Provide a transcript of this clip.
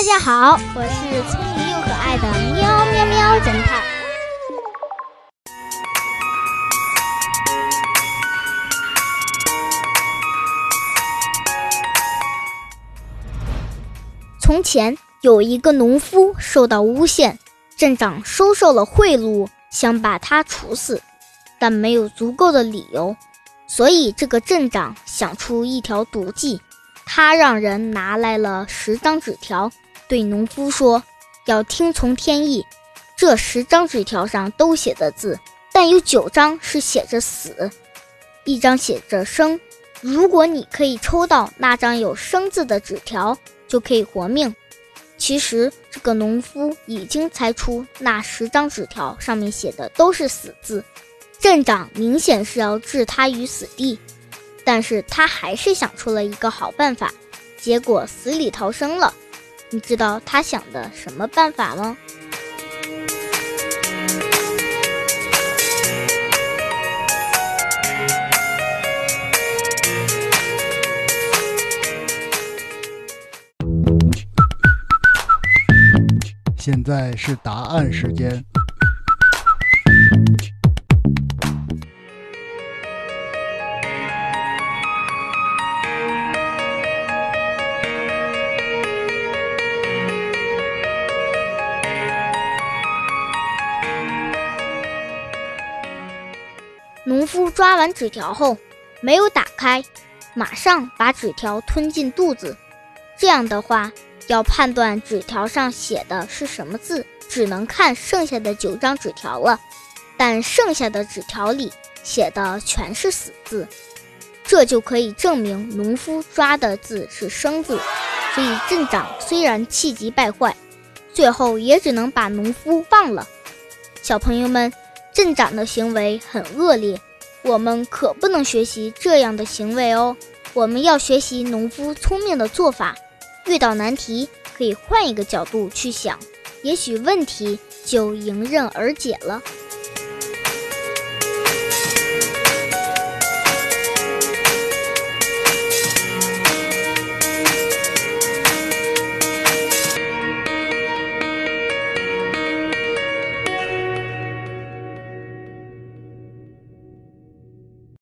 大家好，我是聪明又可爱的喵喵喵侦探。从前有一个农夫受到诬陷，镇长收受了贿赂，想把他处死，但没有足够的理由，所以这个镇长想出一条毒计。他让人拿来了十张纸条，对农夫说：“要听从天意。”这十张纸条上都写的字，但有九张是写着死，一张写着生。如果你可以抽到那张有生字的纸条，就可以活命。其实这个农夫已经猜出那十张纸条上面写的都是死字，镇长明显是要置他于死地。但是他还是想出了一个好办法，结果死里逃生了。你知道他想的什么办法吗？现在是答案时间。农夫抓完纸条后，没有打开，马上把纸条吞进肚子。这样的话，要判断纸条上写的是什么字，只能看剩下的九张纸条了。但剩下的纸条里写的全是死字，这就可以证明农夫抓的字是生字。所以镇长虽然气急败坏，最后也只能把农夫放了。小朋友们。镇长的行为很恶劣，我们可不能学习这样的行为哦。我们要学习农夫聪明的做法，遇到难题可以换一个角度去想，也许问题就迎刃而解了。